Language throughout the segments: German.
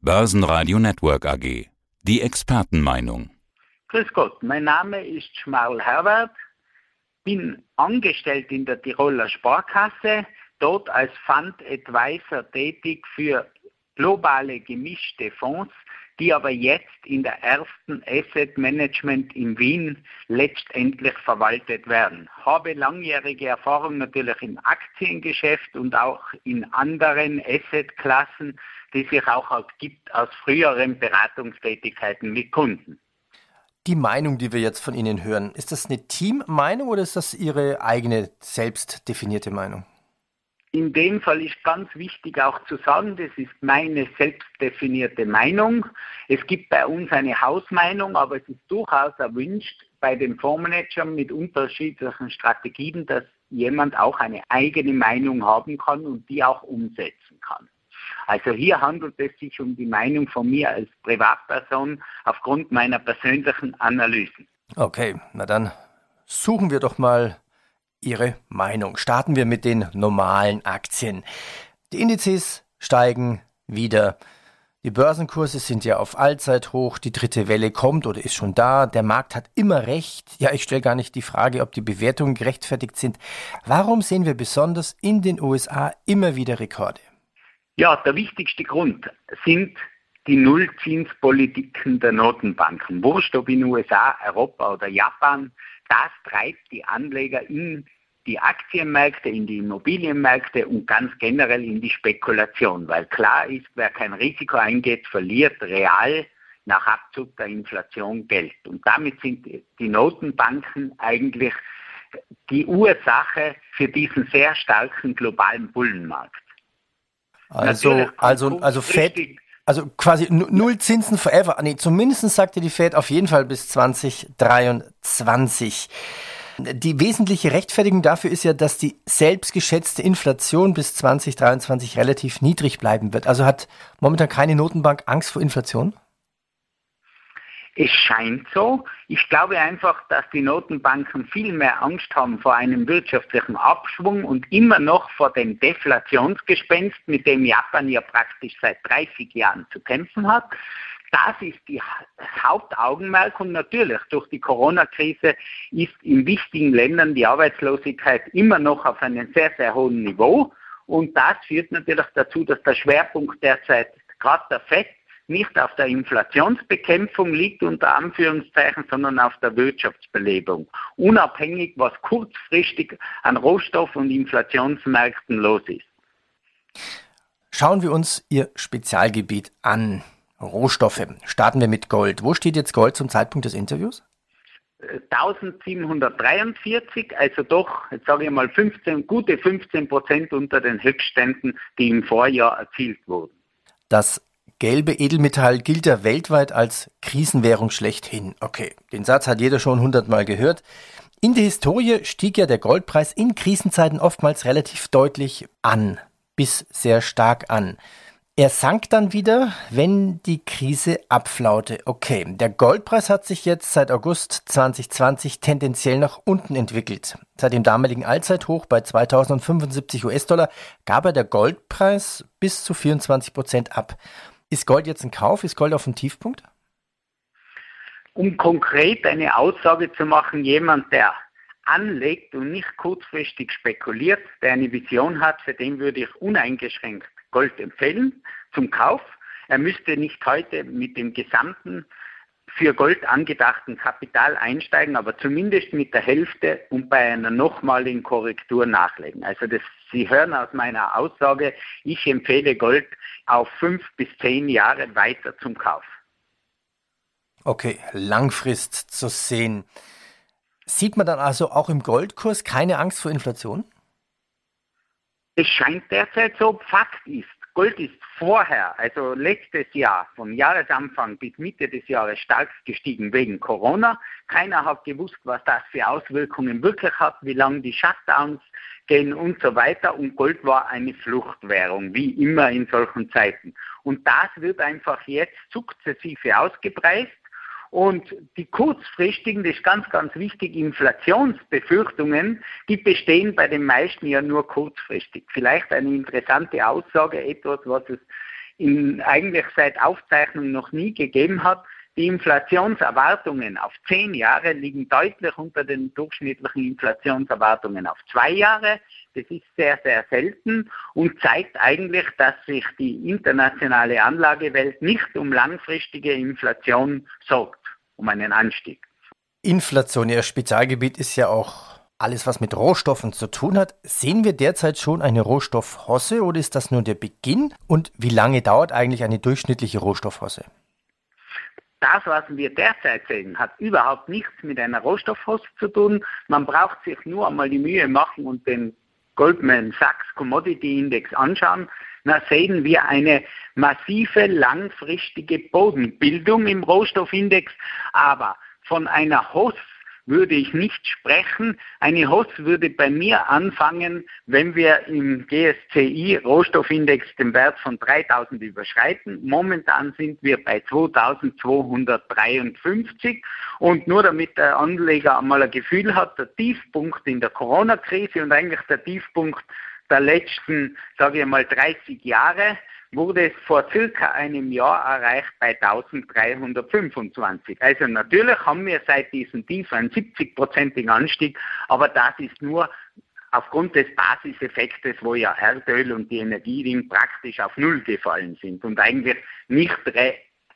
Börsenradio Network AG. Die Expertenmeinung. Grüß Gott, mein Name ist Schmaul Herbert, bin angestellt in der Tiroler Sparkasse, dort als Fund Advisor tätig für globale gemischte Fonds, die aber jetzt in der ersten Asset Management in Wien letztendlich verwaltet werden. Habe langjährige Erfahrung natürlich im Aktiengeschäft und auch in anderen Assetklassen, die sich auch gibt aus früheren Beratungstätigkeiten mit Kunden. Die Meinung, die wir jetzt von Ihnen hören, ist das eine Teammeinung oder ist das Ihre eigene selbst definierte Meinung? In dem Fall ist ganz wichtig auch zu sagen, das ist meine selbstdefinierte Meinung. Es gibt bei uns eine Hausmeinung, aber es ist durchaus erwünscht bei den Fondsmanagern mit unterschiedlichen Strategien, dass jemand auch eine eigene Meinung haben kann und die auch umsetzen kann. Also hier handelt es sich um die Meinung von mir als Privatperson aufgrund meiner persönlichen Analysen. Okay, na dann suchen wir doch mal Ihre Meinung. Starten wir mit den normalen Aktien. Die Indizes steigen wieder. Die Börsenkurse sind ja auf Allzeithoch, die dritte Welle kommt oder ist schon da, der Markt hat immer recht. Ja, ich stelle gar nicht die Frage, ob die Bewertungen gerechtfertigt sind. Warum sehen wir besonders in den USA immer wieder Rekorde? Ja, der wichtigste Grund sind die Nullzinspolitiken der Notenbanken. Wurscht ob in USA, Europa oder Japan, das treibt die Anleger in die Aktienmärkte, in die Immobilienmärkte und ganz generell in die Spekulation, weil klar ist, wer kein Risiko eingeht, verliert real nach Abzug der Inflation Geld. Und damit sind die Notenbanken eigentlich die Ursache für diesen sehr starken globalen Bullenmarkt. Also, also, also Fed, also quasi null Zinsen forever. Nee, zumindest sagte die Fed auf jeden Fall bis 2023. Die wesentliche Rechtfertigung dafür ist ja, dass die selbstgeschätzte Inflation bis 2023 relativ niedrig bleiben wird. Also hat momentan keine Notenbank Angst vor Inflation? Es scheint so. Ich glaube einfach, dass die Notenbanken viel mehr Angst haben vor einem wirtschaftlichen Abschwung und immer noch vor dem Deflationsgespenst, mit dem Japan ja praktisch seit 30 Jahren zu kämpfen hat. Das ist die Hauptaugenmerk und natürlich durch die Corona-Krise ist in wichtigen Ländern die Arbeitslosigkeit immer noch auf einem sehr, sehr hohen Niveau. Und das führt natürlich dazu, dass der Schwerpunkt derzeit gerade der FED nicht auf der Inflationsbekämpfung liegt, unter Anführungszeichen, sondern auf der Wirtschaftsbelebung. Unabhängig, was kurzfristig an Rohstoff- und Inflationsmärkten los ist. Schauen wir uns Ihr Spezialgebiet an. Rohstoffe. Starten wir mit Gold. Wo steht jetzt Gold zum Zeitpunkt des Interviews? 1743, also doch, jetzt sage ich mal 15, gute 15 Prozent unter den Höchstständen, die im Vorjahr erzielt wurden. Das gelbe Edelmetall gilt ja weltweit als Krisenwährung schlechthin. Okay, den Satz hat jeder schon hundertmal gehört. In der Historie stieg ja der Goldpreis in Krisenzeiten oftmals relativ deutlich an, bis sehr stark an. Er sank dann wieder, wenn die Krise abflaute. Okay, der Goldpreis hat sich jetzt seit August 2020 tendenziell nach unten entwickelt. Seit dem damaligen Allzeithoch bei 2075 US-Dollar gab er der Goldpreis bis zu 24 Prozent ab. Ist Gold jetzt ein Kauf? Ist Gold auf dem Tiefpunkt? Um konkret eine Aussage zu machen, jemand, der anlegt und nicht kurzfristig spekuliert, der eine Vision hat, für den würde ich uneingeschränkt Gold empfehlen zum Kauf. Er müsste nicht heute mit dem gesamten für Gold angedachten Kapital einsteigen, aber zumindest mit der Hälfte und bei einer nochmaligen Korrektur nachlegen. Also das, Sie hören aus meiner Aussage, ich empfehle Gold auf fünf bis zehn Jahre weiter zum Kauf. Okay, Langfrist zu sehen. Sieht man dann also auch im Goldkurs keine Angst vor Inflation? Es scheint derzeit so. Fakt ist, Gold ist vorher, also letztes Jahr, vom Jahresanfang bis Mitte des Jahres stark gestiegen wegen Corona. Keiner hat gewusst, was das für Auswirkungen wirklich hat, wie lange die Shutdowns gehen und so weiter. Und Gold war eine Fluchtwährung, wie immer in solchen Zeiten. Und das wird einfach jetzt sukzessive ausgepreist. Und die kurzfristigen, das ist ganz, ganz wichtig, Inflationsbefürchtungen, die bestehen bei den meisten ja nur kurzfristig. Vielleicht eine interessante Aussage, etwas, was es in, eigentlich seit Aufzeichnung noch nie gegeben hat. Die Inflationserwartungen auf zehn Jahre liegen deutlich unter den durchschnittlichen Inflationserwartungen auf zwei Jahre. Das ist sehr, sehr selten und zeigt eigentlich, dass sich die internationale Anlagewelt nicht um langfristige Inflation sorgt, um einen Anstieg. Inflation, Ihr Spezialgebiet ist ja auch alles, was mit Rohstoffen zu tun hat. Sehen wir derzeit schon eine Rohstoffhosse oder ist das nur der Beginn? Und wie lange dauert eigentlich eine durchschnittliche Rohstoffhosse? Das, was wir derzeit sehen, hat überhaupt nichts mit einer Rohstoffhost zu tun. Man braucht sich nur einmal die Mühe machen und den Goldman Sachs Commodity Index anschauen. Da sehen wir eine massive langfristige Bodenbildung im Rohstoffindex, aber von einer Host würde ich nicht sprechen. Eine Hoss würde bei mir anfangen, wenn wir im GSCI Rohstoffindex den Wert von 3000 überschreiten. Momentan sind wir bei 2253 und nur damit der Anleger einmal ein Gefühl hat, der Tiefpunkt in der Corona-Krise und eigentlich der Tiefpunkt der letzten, sage ich mal, 30 Jahre wurde es vor circa einem Jahr erreicht bei 1325. Also natürlich haben wir seit diesem Tief einen 70-prozentigen Anstieg, aber das ist nur aufgrund des Basiseffektes, wo ja Erdöl und die Energieding praktisch auf Null gefallen sind und eigentlich nicht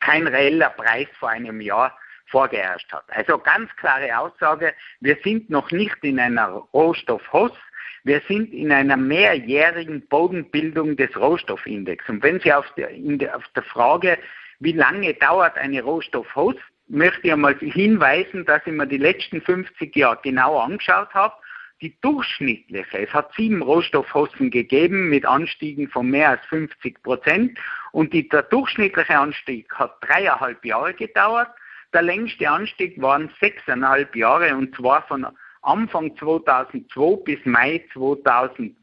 kein reeller Preis vor einem Jahr vorgeherrscht hat. Also ganz klare Aussage, wir sind noch nicht in einer Rohstoffhoss, wir sind in einer mehrjährigen Bodenbildung des Rohstoffindex. Und wenn Sie auf der, der, auf der Frage, wie lange dauert eine Rohstoffhost, möchte ich einmal hinweisen, dass ich mir die letzten 50 Jahre genau angeschaut habe. Die durchschnittliche, es hat sieben Rohstoffhosten gegeben mit Anstiegen von mehr als 50 Prozent und die, der durchschnittliche Anstieg hat dreieinhalb Jahre gedauert. Der längste Anstieg waren sechseinhalb Jahre und zwar von Anfang 2002 bis Mai 2008,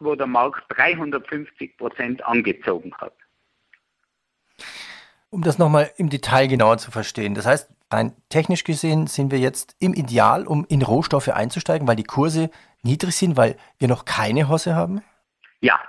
wo der Markt 350 Prozent angezogen hat. Um das nochmal im Detail genauer zu verstehen. Das heißt, rein technisch gesehen sind wir jetzt im Ideal, um in Rohstoffe einzusteigen, weil die Kurse niedrig sind, weil wir noch keine Hosse haben? Ja,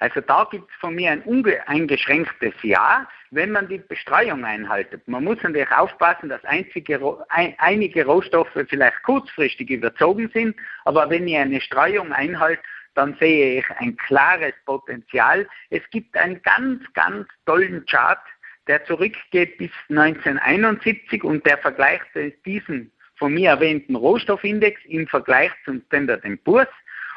also da gibt es von mir ein uneingeschränktes Ja, wenn man die Bestreuung einhaltet. Man muss natürlich aufpassen, dass einzige, ein, einige Rohstoffe vielleicht kurzfristig überzogen sind, aber wenn ich eine Streuung einhalte, dann sehe ich ein klares Potenzial. Es gibt einen ganz, ganz tollen Chart, der zurückgeht bis 1971 und der vergleicht diesen von mir erwähnten Rohstoffindex im Vergleich zum Standard Poor's.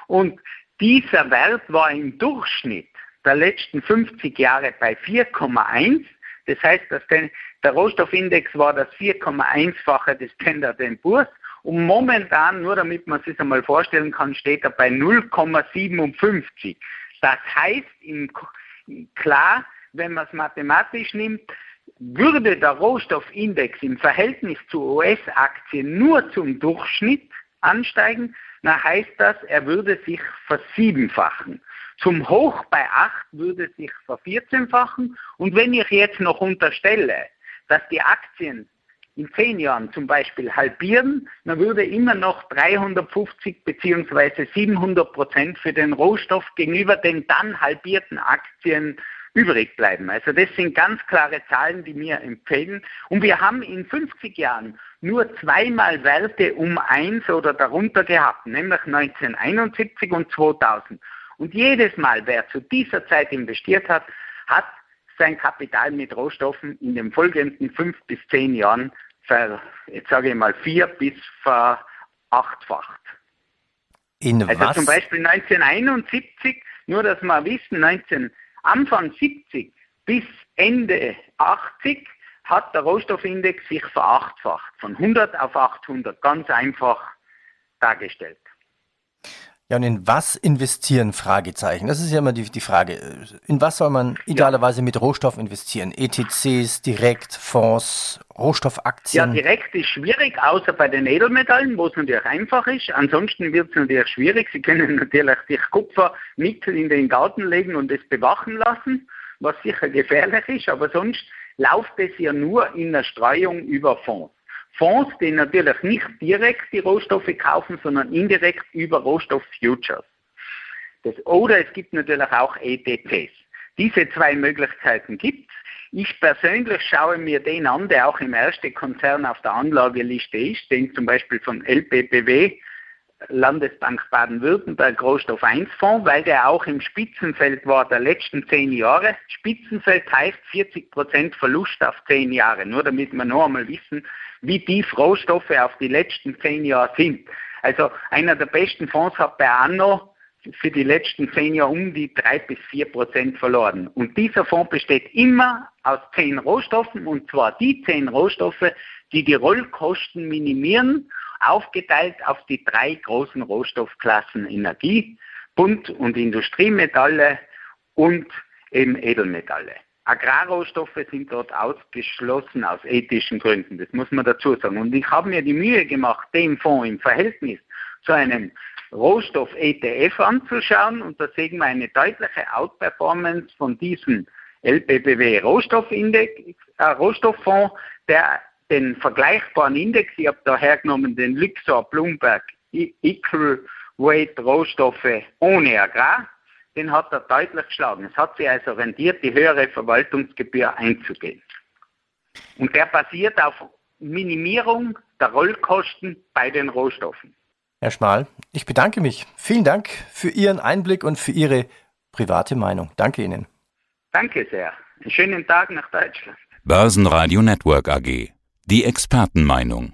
Und dieser Wert war im Durchschnitt der letzten 50 Jahre bei 4,1. Das heißt, dass der Rohstoffindex war das 4,1-fache des Standard Poor's und momentan, nur damit man sich einmal vorstellen kann, steht er bei 0,57. Das heißt, im, klar, wenn man es mathematisch nimmt, würde der Rohstoffindex im Verhältnis zu US-Aktien nur zum Durchschnitt ansteigen, na heißt das, er würde sich versiebenfachen. Zum Hoch bei 8 würde sich vervierzehnfachen. Und wenn ich jetzt noch unterstelle, dass die Aktien in zehn Jahren zum Beispiel halbieren, dann würde immer noch 350 bzw. 700 Prozent für den Rohstoff gegenüber den dann halbierten Aktien übrig bleiben. Also das sind ganz klare Zahlen, die mir empfehlen. Und wir haben in 50 Jahren nur zweimal Werte um eins oder darunter gehabt, nämlich 1971 und 2000. Und jedes Mal, wer zu dieser Zeit investiert hat, hat sein Kapital mit Rohstoffen in den folgenden fünf bis zehn Jahren, ver, jetzt sage ich mal, vier bis verachtfacht. In also was? zum Beispiel 1971, nur dass wir wissen, 19, Anfang 70 bis Ende 80 hat der Rohstoffindex sich verachtfacht, von 100 auf 800, ganz einfach dargestellt. Ja, und in was investieren? Fragezeichen. Das ist ja immer die, die Frage. In was soll man idealerweise ja. mit Rohstoff investieren? ETCs, direkt, Fonds, Rohstoffaktien? Ja, direkt ist schwierig, außer bei den Edelmetallen, wo es natürlich einfach ist. Ansonsten wird es natürlich schwierig. Sie können natürlich sich Kupfer mit in den Garten legen und es bewachen lassen, was sicher gefährlich ist, aber sonst läuft es ja nur in der Streuung über Fonds. Fonds, die natürlich nicht direkt die Rohstoffe kaufen, sondern indirekt über Rohstofffutures. Oder es gibt natürlich auch ETPs. Diese zwei Möglichkeiten gibt es. Ich persönlich schaue mir den an, der auch im ersten Konzern auf der Anlageliste ist, den zum Beispiel von LPPW, Landesbank Baden-Württemberg Rohstoff 1 Fonds, weil der auch im Spitzenfeld war der letzten zehn Jahre. Spitzenfeld heißt 40 Prozent Verlust auf zehn Jahre, nur damit wir noch einmal wissen, wie tief Rohstoffe auf die letzten zehn Jahre sind. Also einer der besten Fonds hat bei Anno für die letzten zehn Jahre um die drei bis vier Prozent verloren. Und dieser Fonds besteht immer aus zehn Rohstoffen, und zwar die zehn Rohstoffe, die die Rollkosten minimieren aufgeteilt auf die drei großen Rohstoffklassen Energie, Bund- und Industriemetalle und eben Edelmetalle. Agrarrohstoffe sind dort ausgeschlossen aus ethischen Gründen, das muss man dazu sagen. Und ich habe mir die Mühe gemacht, den Fonds im Verhältnis zu einem Rohstoff-ETF anzuschauen und da sehen wir eine deutliche Outperformance von diesem LBBW Rohstoffindex, äh, Rohstofffonds, der den vergleichbaren Index, ich habe da hergenommen den Luxor Bloomberg Equal Weight Rohstoffe ohne Agrar, den hat er deutlich geschlagen. Es hat sich also rentiert, die höhere Verwaltungsgebühr einzugehen. Und der basiert auf Minimierung der Rollkosten bei den Rohstoffen. Herr Schmal, ich bedanke mich. Vielen Dank für Ihren Einblick und für Ihre private Meinung. Danke Ihnen. Danke sehr. Einen schönen Tag nach Deutschland. Börsenradio Network AG. Die Expertenmeinung